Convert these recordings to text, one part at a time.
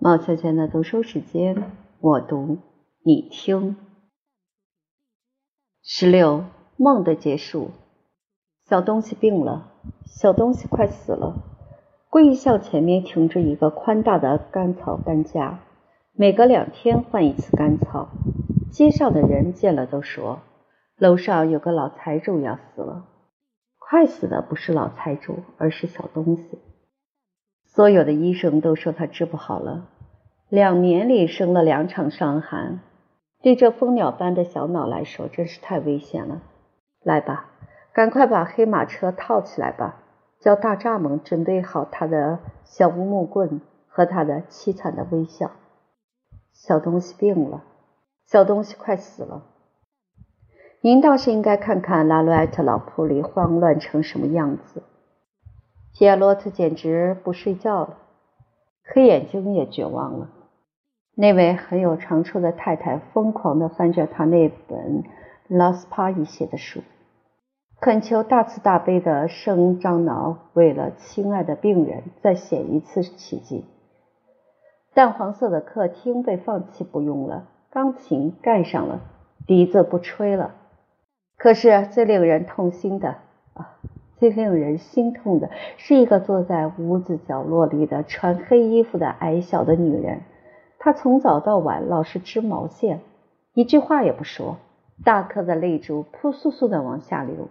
毛芊芊的读书时间，我读你听。十六梦的结束，小东西病了，小东西快死了。贵校前面停着一个宽大的干草担架，每隔两天换一次干草。街上的人见了都说，楼上有个老财主要死了。快死的不是老财主，而是小东西。所有的医生都说他治不好了，两年里生了两场伤寒，对这蜂鸟般的小脑来说真是太危险了。来吧，赶快把黑马车套起来吧，叫大蚱蜢准备好他的小乌木棍和他的凄惨的微笑。小东西病了，小东西快死了。您倒是应该看看拉鲁埃特老铺里慌乱成什么样子。皮亚洛特简直不睡觉了，黑眼睛也绝望了。那位很有长处的太太疯狂地翻着他那本拉斯帕伊写的书，恳求大慈大悲的圣张脑为了亲爱的病人再写一次奇迹。淡黄色的客厅被放弃不用了，钢琴盖上了，笛子不吹了。可是最令人痛心的！最令人心痛的是一个坐在屋子角落里的穿黑衣服的矮小的女人，她从早到晚老是织毛线，一句话也不说，大颗的泪珠扑簌簌的往下流。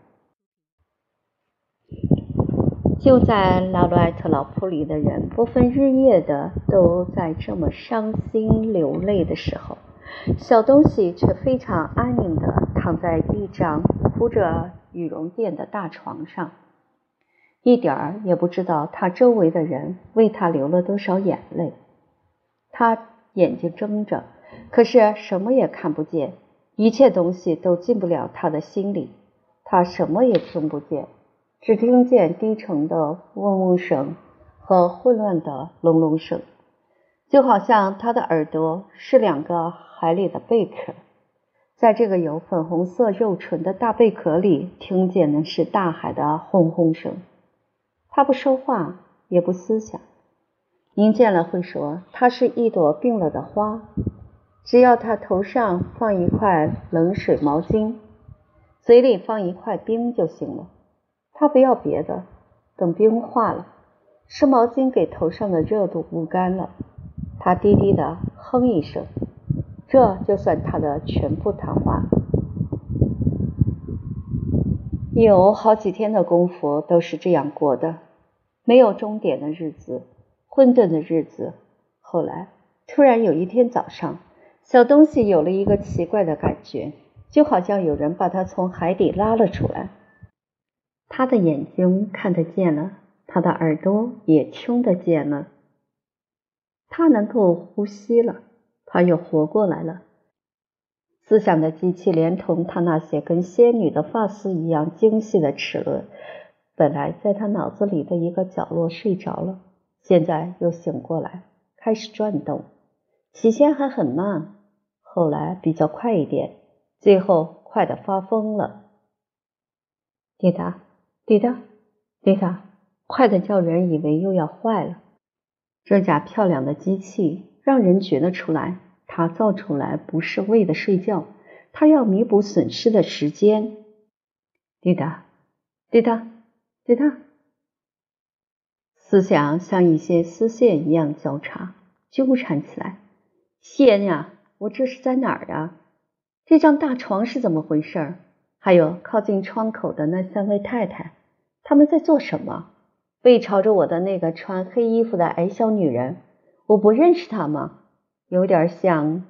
就在拉鲁埃特老铺里的人不分日夜的都在这么伤心流泪的时候，小东西却非常安宁的躺在一张铺着。羽绒垫的大床上，一点儿也不知道他周围的人为他流了多少眼泪。他眼睛睁着，可是什么也看不见，一切东西都进不了他的心里。他什么也听不见，只听见低沉的嗡嗡声和混乱的隆隆声，就好像他的耳朵是两个海里的贝壳。在这个有粉红色肉唇的大贝壳里，听见的是大海的轰轰声。他不说话，也不思想。您见了会说，它是一朵病了的花。只要他头上放一块冷水毛巾，嘴里放一块冰就行了。他不要别的，等冰化了，湿毛巾给头上的热度捂干了，他低低的哼一声。这就算他的全部谈话。有好几天的功夫都是这样过的，没有终点的日子，混沌的日子。后来，突然有一天早上，小东西有了一个奇怪的感觉，就好像有人把他从海底拉了出来。他的眼睛看得见了，他的耳朵也听得见了，他能够呼吸了。他又活过来了。思想的机器连同他那些跟仙女的发丝一样精细的齿轮，本来在他脑子里的一个角落睡着了，现在又醒过来，开始转动。起先还很慢，后来比较快一点，最后快的发疯了。滴答滴答滴答，快的叫人以为又要坏了。这架漂亮的机器。让人觉得出来，他造出来不是为了睡觉，他要弥补损失的时间。滴答，滴答，滴答，思想像一些丝线一样交叉纠缠起来。天呀，我这是在哪儿啊？这张大床是怎么回事？还有靠近窗口的那三位太太，他们在做什么？背朝着我的那个穿黑衣服的矮小女人。我不认识他吗？有点像。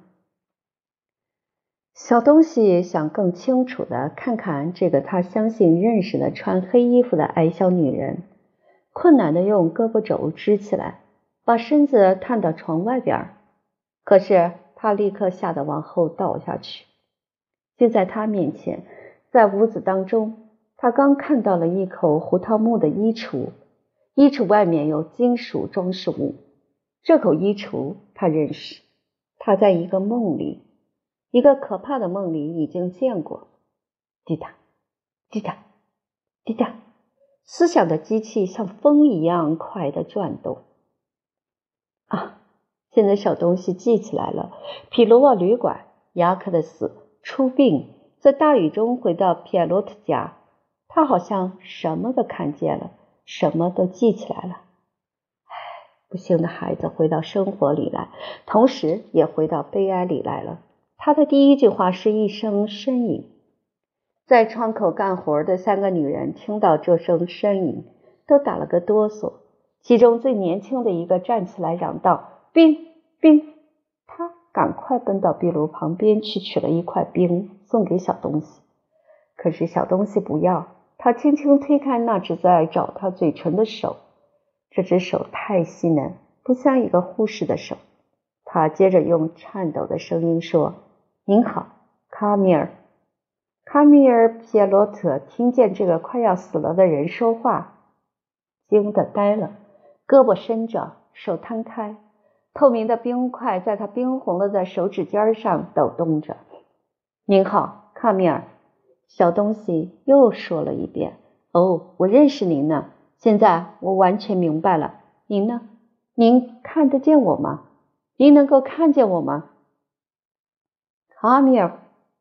小东西想更清楚的看看这个他相信认识的穿黑衣服的矮小女人，困难的用胳膊肘支起来，把身子探到床外边。可是他立刻吓得往后倒下去。就在他面前，在屋子当中，他刚看到了一口胡桃木的衣橱，衣橱外面有金属装饰物。这口衣橱他认识，他在一个梦里，一个可怕的梦里已经见过。滴答，滴答，滴答，思想的机器像风一样快的转动。啊，现在小东西记起来了：皮罗瓦旅馆、雅克的死、出殡，在大雨中回到皮埃洛特家，他好像什么都看见了，什么都记起来了。不幸的孩子回到生活里来，同时也回到悲哀里来了。他的第一句话是一声呻吟。在窗口干活的三个女人听到这声呻吟，都打了个哆嗦。其中最年轻的一个站起来嚷道：“冰，冰！”他赶快奔到壁炉旁边去取了一块冰，送给小东西。可是小东西不要，他轻轻推开那只在找他嘴唇的手。这只手太细嫩，不像一个护士的手。他接着用颤抖的声音说：“您好，卡米尔。”卡米尔·皮耶罗特听见这个快要死了的人说话，惊得呆了，胳膊伸着，手摊开，透明的冰块在他冰红了的手指尖上抖动着。您好，卡米尔，小东西又说了一遍：“哦，我认识您呢。现在我完全明白了。您呢？您看得见我吗？您能够看见我吗？”卡米尔。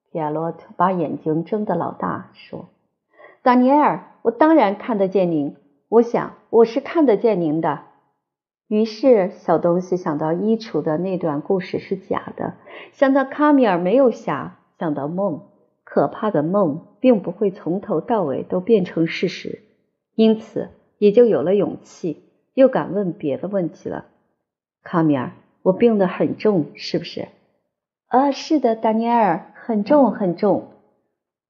皮亚洛特把眼睛睁得老大，说：“丹尼埃尔，我当然看得见您。我想我是看得见您的。”于是小东西想到衣橱的那段故事是假的，想到卡米尔没有瞎，想到梦，可怕的梦并不会从头到尾都变成事实，因此也就有了勇气，又敢问别的问题了。卡米尔，我病得很重，是不是？啊，是的，达尼尔。很重很重，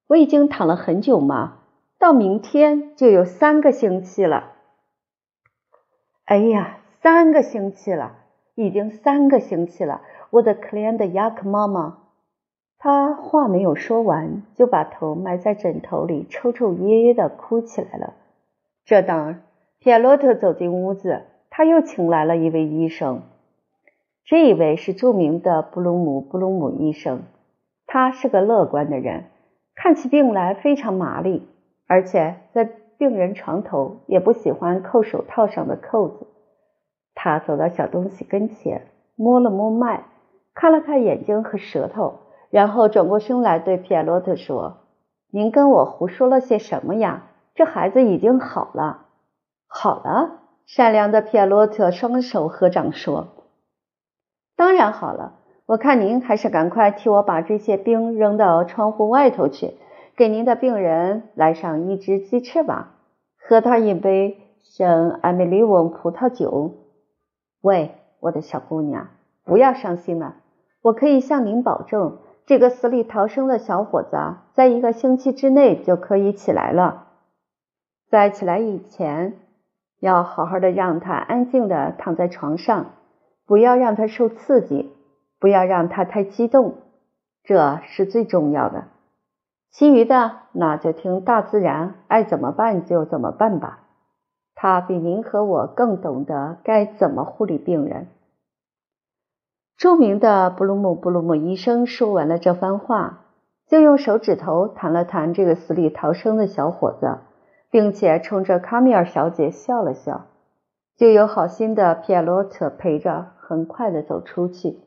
我已经躺了很久吗？到明天就有三个星期了。哎呀，三个星期了，已经三个星期了，我的可怜的雅克妈妈。她话没有说完，就把头埋在枕头里，抽抽噎噎的哭起来了。这当，皮埃洛特走进屋子，他又请来了一位医生，这一位是著名的布鲁姆布鲁姆医生。他是个乐观的人，看起病来非常麻利，而且在病人床头也不喜欢扣手套上的扣子。他走到小东西跟前，摸了摸脉，看了看眼睛和舌头，然后转过身来对皮埃洛特说：“您跟我胡说了些什么呀？这孩子已经好了，好了。”善良的皮埃洛特双手合掌说：“当然好了。”我看您还是赶快替我把这些冰扔到窗户外头去，给您的病人来上一只鸡翅吧，喝他一杯圣艾米利翁葡萄酒。喂，我的小姑娘，不要伤心了，我可以向您保证，这个死里逃生的小伙子在一个星期之内就可以起来了。在起来以前，要好好的让他安静的躺在床上，不要让他受刺激。不要让他太激动，这是最重要的。其余的，那就听大自然爱怎么办就怎么办吧。他比您和我更懂得该怎么护理病人。著名的布鲁姆布鲁姆医生说完了这番话，就用手指头弹了弹这个死里逃生的小伙子，并且冲着卡米尔小姐笑了笑，就有好心的皮埃洛特陪着，很快的走出去。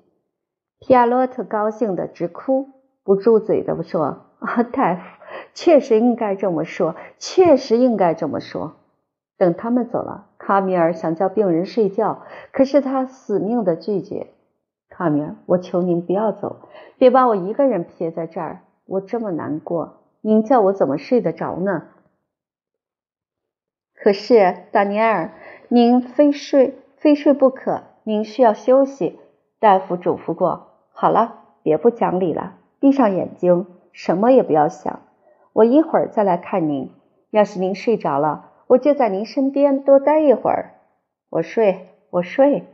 皮亚洛特高兴的直哭，不住嘴的说：“啊，大夫，确实应该这么说，确实应该这么说。”等他们走了，卡米尔想叫病人睡觉，可是他死命的拒绝。卡米尔，我求您不要走，别把我一个人撇在这儿，我这么难过，您叫我怎么睡得着呢？可是，达尼尔，您非睡非睡不可，您需要休息。大夫嘱咐过。好了，别不讲理了，闭上眼睛，什么也不要想。我一会儿再来看您。要是您睡着了，我就在您身边多待一会儿。我睡，我睡。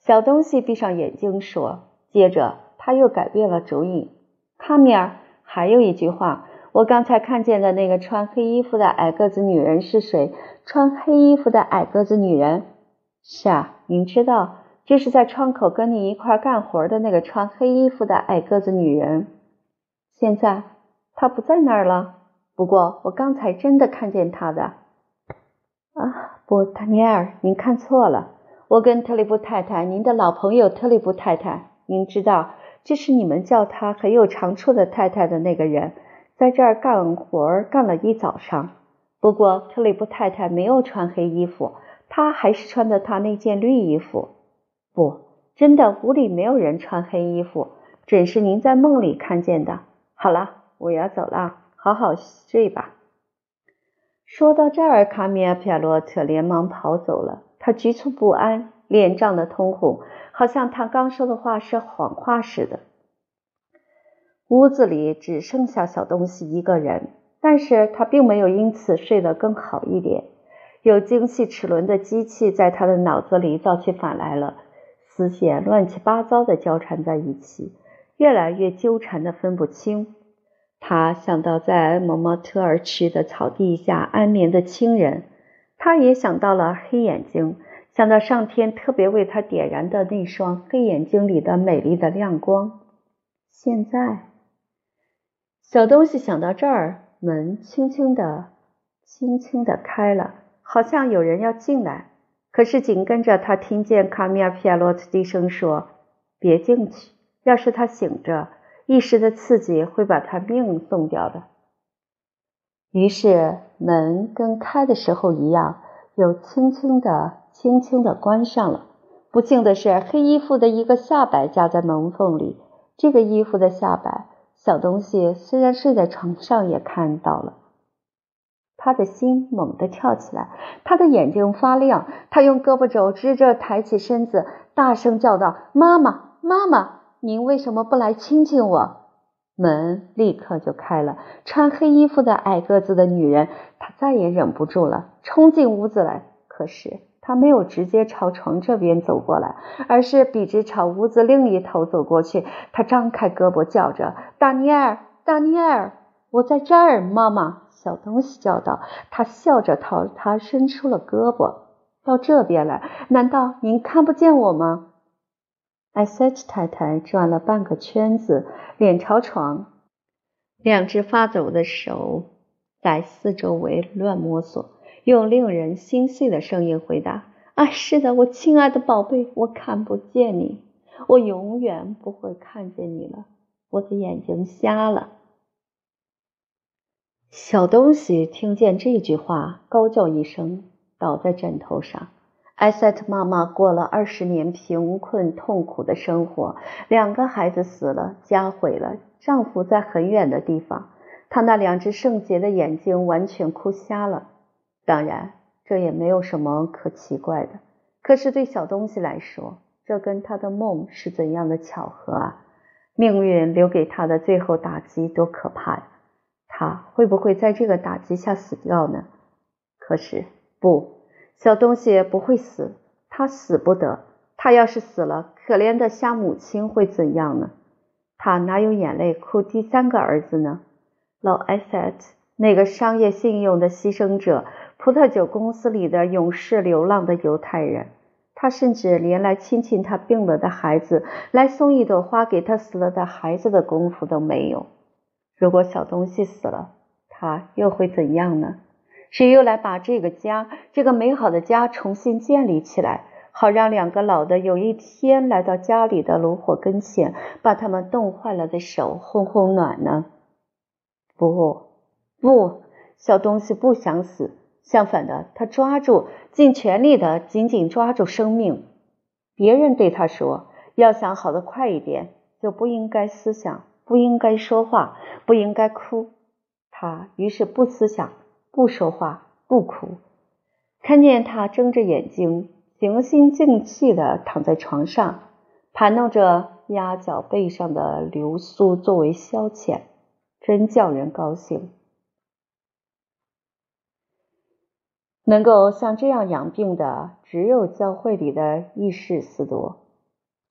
小东西闭上眼睛说。接着他又改变了主意。卡米尔，还有一句话，我刚才看见的那个穿黑衣服的矮个子女人是谁？穿黑衣服的矮个子女人？是啊，您知道。就是在窗口跟你一块干活的那个穿黑衣服的矮个子女人，现在她不在那儿了。不过我刚才真的看见她的。啊，不，达尼尔，您看错了。我跟特里布太太，您的老朋友特里布太太，您知道，这是你们叫她很有长处的太太的那个人，在这儿干活干了一早上。不过特里布太太没有穿黑衣服，她还是穿的她那件绿衣服。不，真的，屋里没有人穿黑衣服，准是您在梦里看见的。好了，我要走了，好好睡吧。说到这儿，卡米尔·皮亚洛特连忙跑走了。他局促不安，脸涨得通红，好像他刚说的话是谎话似的。屋子里只剩下小东西一个人，但是他并没有因此睡得更好一点。有精细齿轮的机器在他的脑子里造起反来了，丝线乱七八糟的交缠在一起，越来越纠缠的分不清。他想到在蒙莫特尔区的草地下安眠的亲人，他也想到了黑眼睛，想到上天特别为他点燃的那双黑眼睛里的美丽的亮光。现在，小东西想到这儿，门轻轻的、轻轻的开了，好像有人要进来。可是紧跟着，他听见卡米尔·皮亚洛特低声说：“别进去，要是他醒着。”一时的刺激会把他命送掉的。于是门跟开的时候一样，又轻轻的、轻轻的关上了。不幸的是，黑衣服的一个下摆夹在门缝里。这个衣服的下摆，小东西虽然睡在床上也看到了。他的心猛地跳起来，他的眼睛发亮，他用胳膊肘支着，抬起身子，大声叫道：“妈妈，妈妈！”您为什么不来亲亲我？门立刻就开了。穿黑衣服的矮个子的女人，她再也忍不住了，冲进屋子来。可是他没有直接朝床这边走过来，而是笔直朝屋子另一头走过去。他张开胳膊叫着：“达尼尔，达尼尔，我在这儿！”妈妈，小东西叫道。他笑着朝他伸出了胳膊：“到这边来，难道您看不见我吗？”艾塞特太太转了半个圈子，脸朝床，两只发抖的手在四周围乱摸索，用令人心碎的声音回答：“啊，是的，我亲爱的宝贝，我看不见你，我永远不会看见你了，我的眼睛瞎了。”小东西听见这句话，高叫一声，倒在枕头上。艾塞特妈妈过了二十年贫困痛苦的生活，两个孩子死了，家毁了，丈夫在很远的地方，她那两只圣洁的眼睛完全哭瞎了。当然，这也没有什么可奇怪的。可是对小东西来说，这跟他的梦是怎样的巧合啊！命运留给他的最后打击多可怕呀！他会不会在这个打击下死掉呢？可是不。小东西不会死，他死不得。他要是死了，可怜的瞎母亲会怎样呢？他哪有眼泪哭第三个儿子呢？老艾塞特，那个商业信用的牺牲者，葡萄酒公司里的勇士流浪的犹太人，他甚至连来亲亲他病了的孩子，来送一朵花给他死了的孩子的功夫都没有。如果小东西死了，他又会怎样呢？谁又来把这个家，这个美好的家重新建立起来，好让两个老的有一天来到家里的炉火跟前，把他们冻坏了的手烘烘暖呢？不，不，小东西不想死，相反的，他抓住，尽全力的紧紧抓住生命。别人对他说：“要想好的快一点，就不应该思想，不应该说话，不应该哭。”他于是不思想。不说话，不哭，看见他睁着眼睛，平心静气的躺在床上，盘弄着鸭脚背上的流苏作为消遣，真叫人高兴。能够像这样养病的，只有教会里的义士斯多。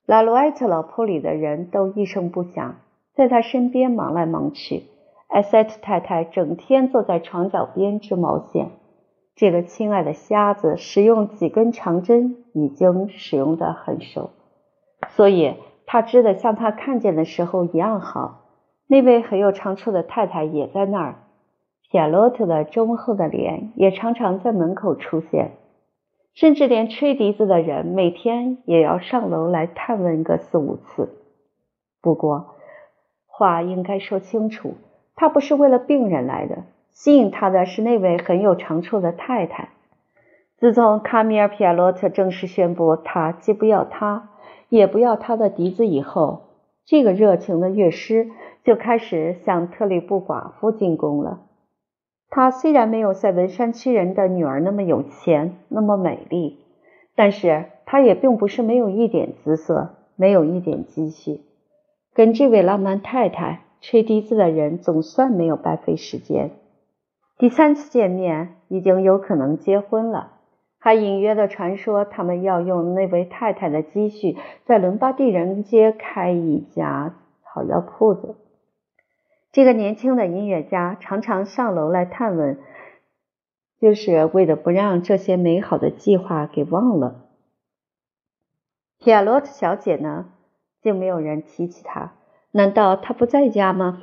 拉罗埃特老铺里的人都一声不响，在他身边忙来忙去。艾塞特太太整天坐在床脚边织毛线。这个亲爱的瞎子使用几根长针已经使用得很熟，所以他织的像他看见的时候一样好。那位很有长处的太太也在那儿。皮亚洛特的忠厚的脸也常常在门口出现。甚至连吹笛子的人每天也要上楼来探问个四五次。不过，话应该说清楚，他不是为了病人来的，吸引他的是那位很有长处的太太。自从卡米尔·皮亚洛特正式宣布他既不要他，也不要他的笛子以后，这个热情的乐师就开始向特里布寡妇进攻了。她虽然没有在文山区人的女儿那么有钱，那么美丽，但是她也并不是没有一点姿色，没有一点积蓄。跟这位浪漫太太吹笛子的人总算没有白费时间。第三次见面已经有可能结婚了，还隐约的传说他们要用那位太太的积蓄在伦巴第人街开一家草药铺子。这个年轻的音乐家常常上楼来探问，就是为了不让这些美好的计划给忘了。皮亚洛特小姐呢，竟没有人提起她。难道她不在家吗？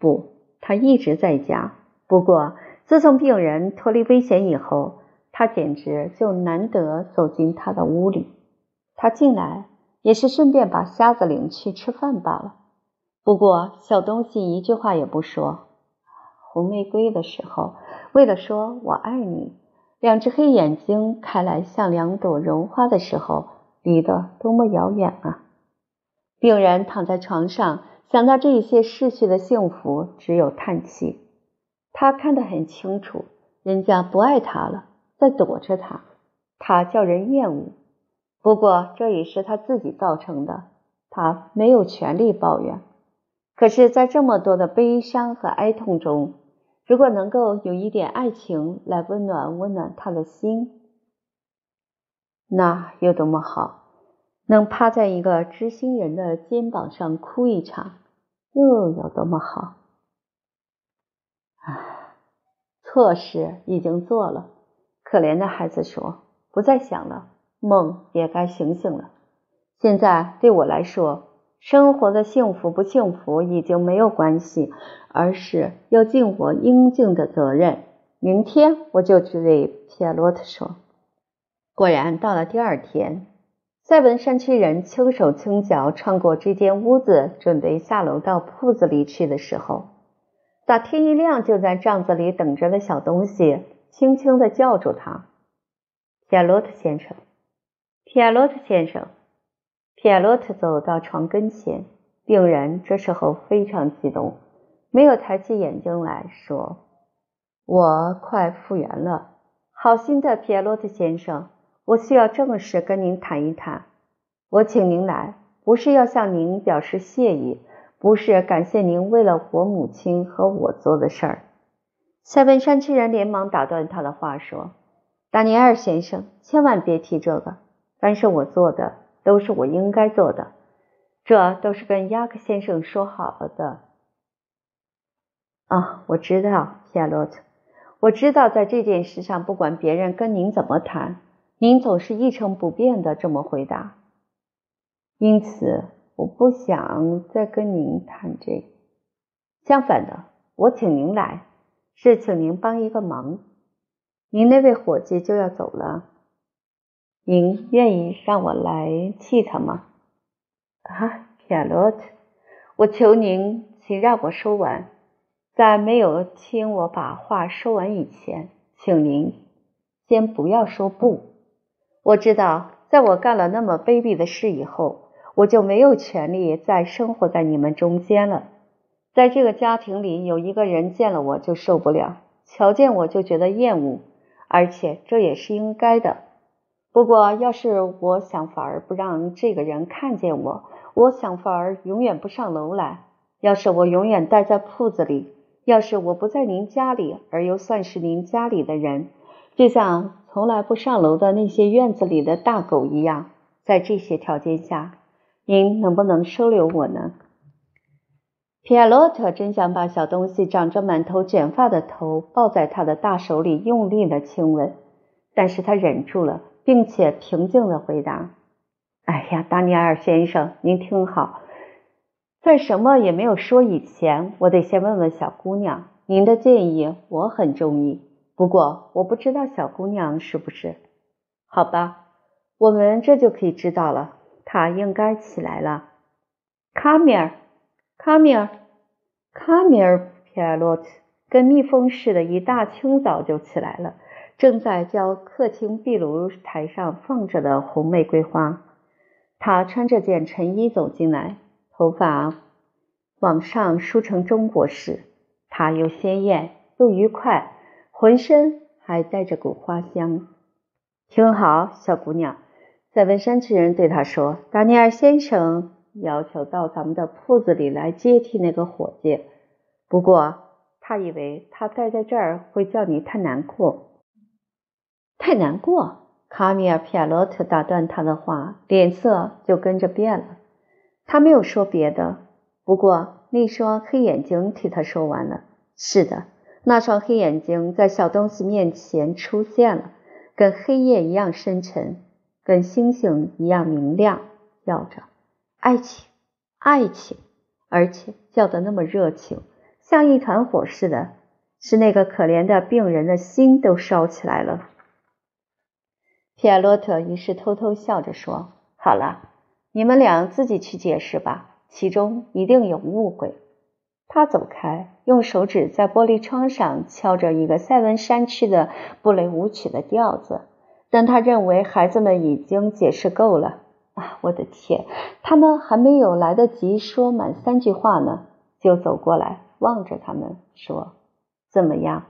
不，她一直在家。不过，自从病人脱离危险以后，她简直就难得走进她的屋里。她进来也是顺便把瞎子领去吃饭罢了。不过，小东西一句话也不说。红玫瑰的时候，为了说我爱你，两只黑眼睛开来像两朵绒花的时候，离得多么遥远啊！病人躺在床上，想到这些逝去的幸福，只有叹气。他看得很清楚，人家不爱他了，在躲着他，他叫人厌恶。不过，这也是他自己造成的，他没有权利抱怨。可是，在这么多的悲伤和哀痛中，如果能够有一点爱情来温暖温暖他的心，那有多么好！能趴在一个知心人的肩膀上哭一场，又有多么好！唉，错事已经做了。可怜的孩子说：“不再想了，梦也该醒醒了。现在对我来说。”生活的幸福不幸福已经没有关系，而是要尽我应尽的责任。明天我就去对皮亚洛特说。果然，到了第二天，塞文山区人轻手轻脚穿过这间屋子，准备下楼到铺子里去的时候，打天一亮就在帐子里等着的小东西轻轻地叫住他：“皮亚洛特先生，皮亚洛特先生。”皮埃洛特走到床跟前，病人这时候非常激动，没有抬起眼睛来说：“我快复原了，好心的皮埃洛特先生，我需要正式跟您谈一谈。我请您来，不是要向您表示谢意，不是感谢您为了我母亲和我做的事儿。”塞文山区人连忙打断他的话说：“达尼尔先生，千万别提这个，凡是我做的。”都是我应该做的，这都是跟亚克先生说好了的。啊，我知道，夏洛特，我知道，在这件事上，不管别人跟您怎么谈，您总是一成不变的这么回答。因此，我不想再跟您谈这个。相反的，我请您来，是请您帮一个忙。您那位伙计就要走了。您愿意让我来替他吗？啊，亚洛特，我求您，请让我说完。在没有听我把话说完以前，请您先不要说不。我知道，在我干了那么卑鄙的事以后，我就没有权利再生活在你们中间了。在这个家庭里，有一个人见了我就受不了，瞧见我就觉得厌恶，而且这也是应该的。不过，要是我想法儿不让这个人看见我，我想法儿永远不上楼来。要是我永远待在铺子里，要是我不在您家里，而又算是您家里的人，就像从来不上楼的那些院子里的大狗一样，在这些条件下，您能不能收留我呢？皮埃洛特真想把小东西长着满头卷发的头抱在他的大手里，用力的亲吻，但是他忍住了。并且平静的回答：“哎呀，达尼尔先生，您听好，在什么也没有说以前，我得先问问小姑娘。您的建议我很中意，不过我不知道小姑娘是不是……好吧，我们这就可以知道了。他应该起来了。卡米尔，卡米尔，卡米尔·皮埃洛特跟蜜蜂似的，一大清早就起来了，正在浇客厅壁炉台上放着的红玫瑰花。他穿着件衬衣走进来，头发往上梳成中国式。他又鲜艳又愉快，浑身还带着股花香。听好，小姑娘，在文山区人对他说：“达尼尔先生要求到咱们的铺子里来接替那个伙计。不过，他以为他待在这儿会叫你太难过。太难过。”卡米尔·皮亚洛特打断他的话，脸色就跟着变了。他没有说别的，不过那双黑眼睛替他说完了。是的，那双黑眼睛在小东西面前出现了。跟黑夜一样深沉，跟星星一样明亮，叫着爱情，爱情，而且叫得那么热情，像一团火似的，使那个可怜的病人的心都烧起来了。皮埃洛特于是偷偷笑着说：“好了，你们俩自己去解释吧，其中一定有误会。”他走开，用手指在玻璃窗上敲着一个塞文山区的布雷舞曲的调子。但他认为孩子们已经解释够了。啊，我的天！他们还没有来得及说满三句话呢，就走过来，望着他们说：“怎么样？”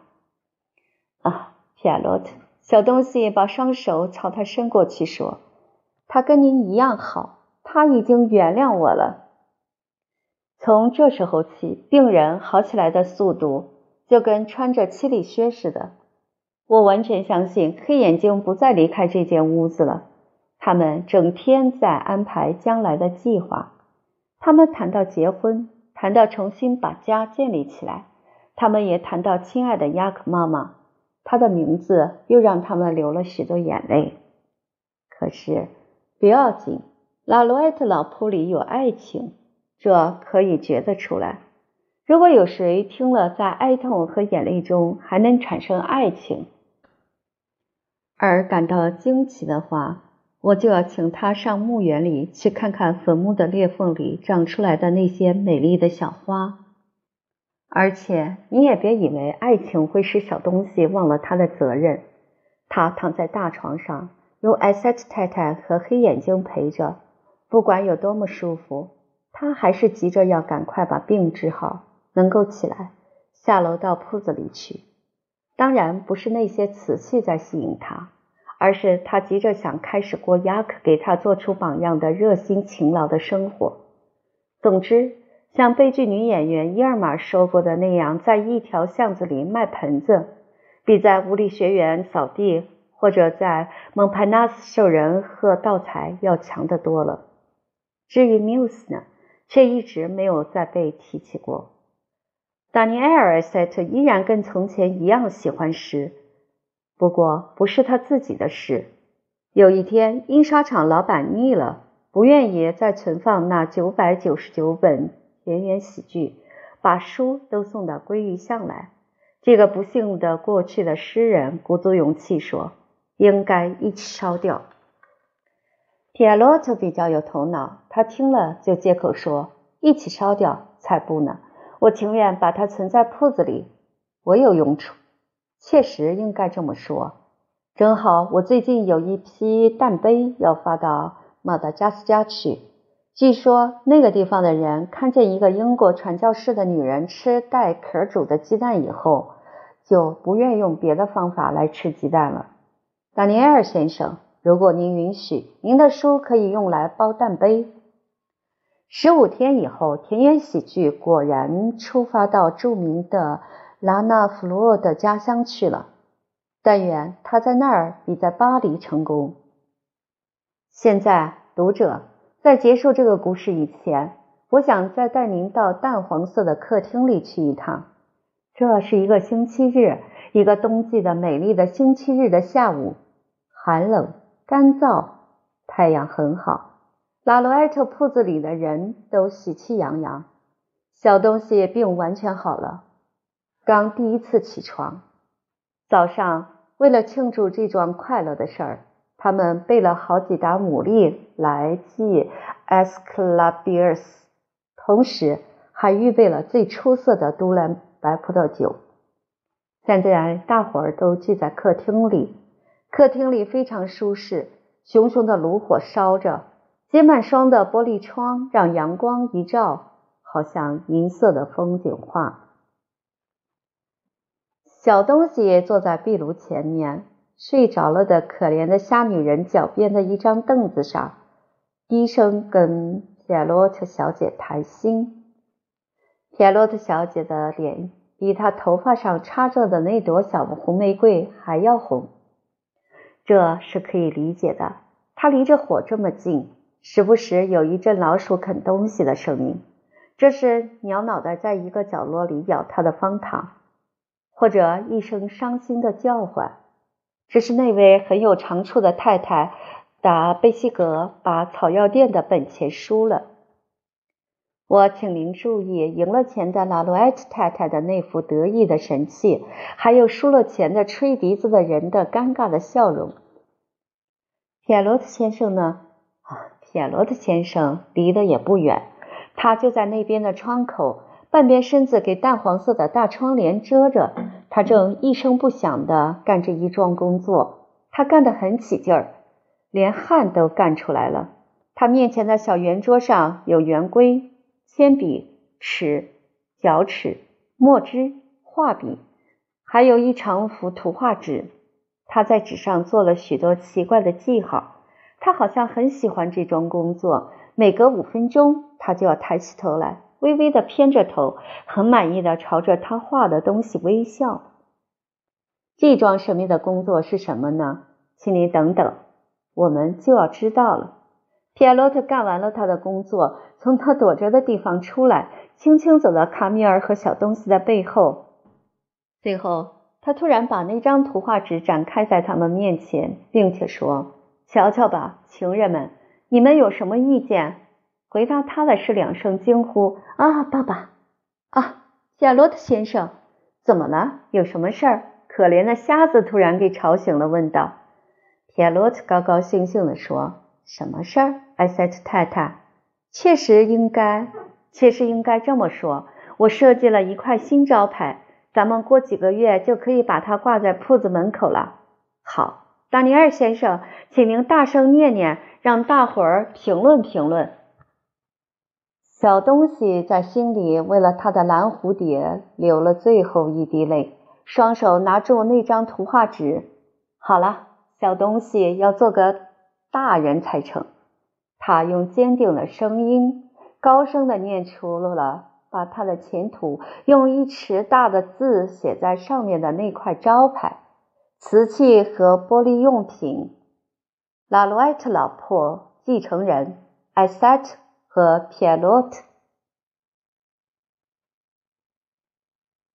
啊，皮埃洛特，小东西把双手朝他伸过去说：“他跟您一样好，他已经原谅我了。”从这时候起，病人好起来的速度就跟穿着七里靴似的。我完全相信黑眼睛不再离开这间屋子了。他们整天在安排将来的计划。他们谈到结婚，谈到重新把家建立起来。他们也谈到亲爱的雅克妈妈，他的名字又让他们流了许多眼泪。可是不要紧，拉罗埃特老铺里有爱情。这可以觉得出来。如果有谁听了在哀痛和眼泪中还能产生爱情而感到惊奇的话，我就要请他上墓园里去看看坟墓的裂缝里长出来的那些美丽的小花。而且你也别以为爱情会使小东西忘了他的责任。他躺在大床上，有艾塞特太太和黑眼睛陪着，不管有多么舒服。他还是急着要赶快把病治好，能够起来下楼到铺子里去。当然不是那些瓷器在吸引他，而是他急着想开始过雅克给他做出榜样的热心勤劳的生活。总之，像悲剧女演员伊尔玛说过的那样，在一条巷子里卖盆子，比在物理学员扫地或者在蒙帕纳斯受人和盗财要强得多了。至于缪斯呢？却一直没有再被提起过。达尼埃尔·塞特依然跟从前一样喜欢诗，不过不是他自己的诗。有一天，印刷厂老板腻了，不愿意再存放那九百九十九本田园喜剧，把书都送到归于巷来。这个不幸的过去的诗人鼓足勇气说：“应该一起烧掉。”皮埃洛特比较有头脑，他听了就接口说：“一起烧掉才不呢！我情愿把它存在铺子里，我有用处。确实应该这么说。正好我最近有一批蛋杯要发到马达加斯加去，据说那个地方的人看见一个英国传教士的女人吃带壳煮的鸡蛋以后，就不愿用别的方法来吃鸡蛋了。”达尼埃尔先生。如果您允许，您的书可以用来包蛋杯。十五天以后，田园喜剧果然出发到著名的拉纳弗洛的家乡去了。但愿他在那儿比在巴黎成功。现在，读者，在结束这个故事以前，我想再带您到淡黄色的客厅里去一趟。这是一个星期日，一个冬季的美丽的星期日的下午，寒冷。干燥，太阳很好。拉罗埃特铺子里的人都喜气洋洋。小东西病完全好了，刚第一次起床。早上，为了庆祝这桩快乐的事儿，他们备了好几打牡蛎来祭 Asclepius，同时还预备了最出色的都兰白葡萄酒。现在大伙儿都聚在客厅里，客厅里非常舒适，熊熊的炉火烧着，结满霜的玻璃窗让阳光一照，好像银色的风景画。小东西坐在壁炉前面。睡着了的可怜的瞎女人脚边的一张凳子上，低声跟皮埃洛特小姐谈心。皮埃洛特小姐的脸比她头发上插着的那朵小红玫瑰还要红，这是可以理解的。她离着火这么近，时不时有一阵老鼠啃东西的声音，这是鸟脑袋在一个角落里咬它的方糖，或者一声伤心的叫唤。这是那位很有长处的太太达贝西格把草药店的本钱输了。我请您注意，赢了钱的拉洛埃特太太的那副得意的神气，还有输了钱的吹笛子的人的尴尬的笑容。铁罗特先生呢？啊，铁罗特先生离得也不远，他就在那边的窗口。半边身子给淡黄色的大窗帘遮着，他正一声不响地干着一桩工作。他干得很起劲儿，连汗都干出来了。他面前的小圆桌上有圆规、铅笔、尺、角尺、墨汁、画笔，还有一长幅图画纸。他在纸上做了许多奇怪的记号。他好像很喜欢这桩工作。每隔五分钟，他就要抬起头来。微微的偏着头，很满意的朝着他画的东西微笑。这桩神秘的工作是什么呢？请您等等，我们就要知道了。皮埃洛特干完了他的工作，从他躲着的地方出来，轻轻走到卡米尔和小东西的背后。最后，他突然把那张图画纸展开在他们面前，并且说：“瞧瞧吧，情人们，你们有什么意见？”回答他的是两声惊呼：“啊，爸爸！啊，夏洛特先生，怎么了？有什么事儿？”可怜的瞎子突然给吵醒了，问道。皮埃洛特高高兴兴地说：“什么事儿？”埃塞特太太确实应该，确实应该这么说。我设计了一块新招牌，咱们过几个月就可以把它挂在铺子门口了。好，丹尼尔先生，请您大声念念，让大伙儿评论评论。小东西在心里为了他的蓝蝴蝶流了最后一滴泪，双手拿住那张图画纸。好了，小东西要做个大人才成。他用坚定的声音高声的念出了把他的前途用一尺大的字写在上面的那块招牌：瓷器和玻璃用品，拉罗埃特老婆继承人艾塞特。和皮埃洛特。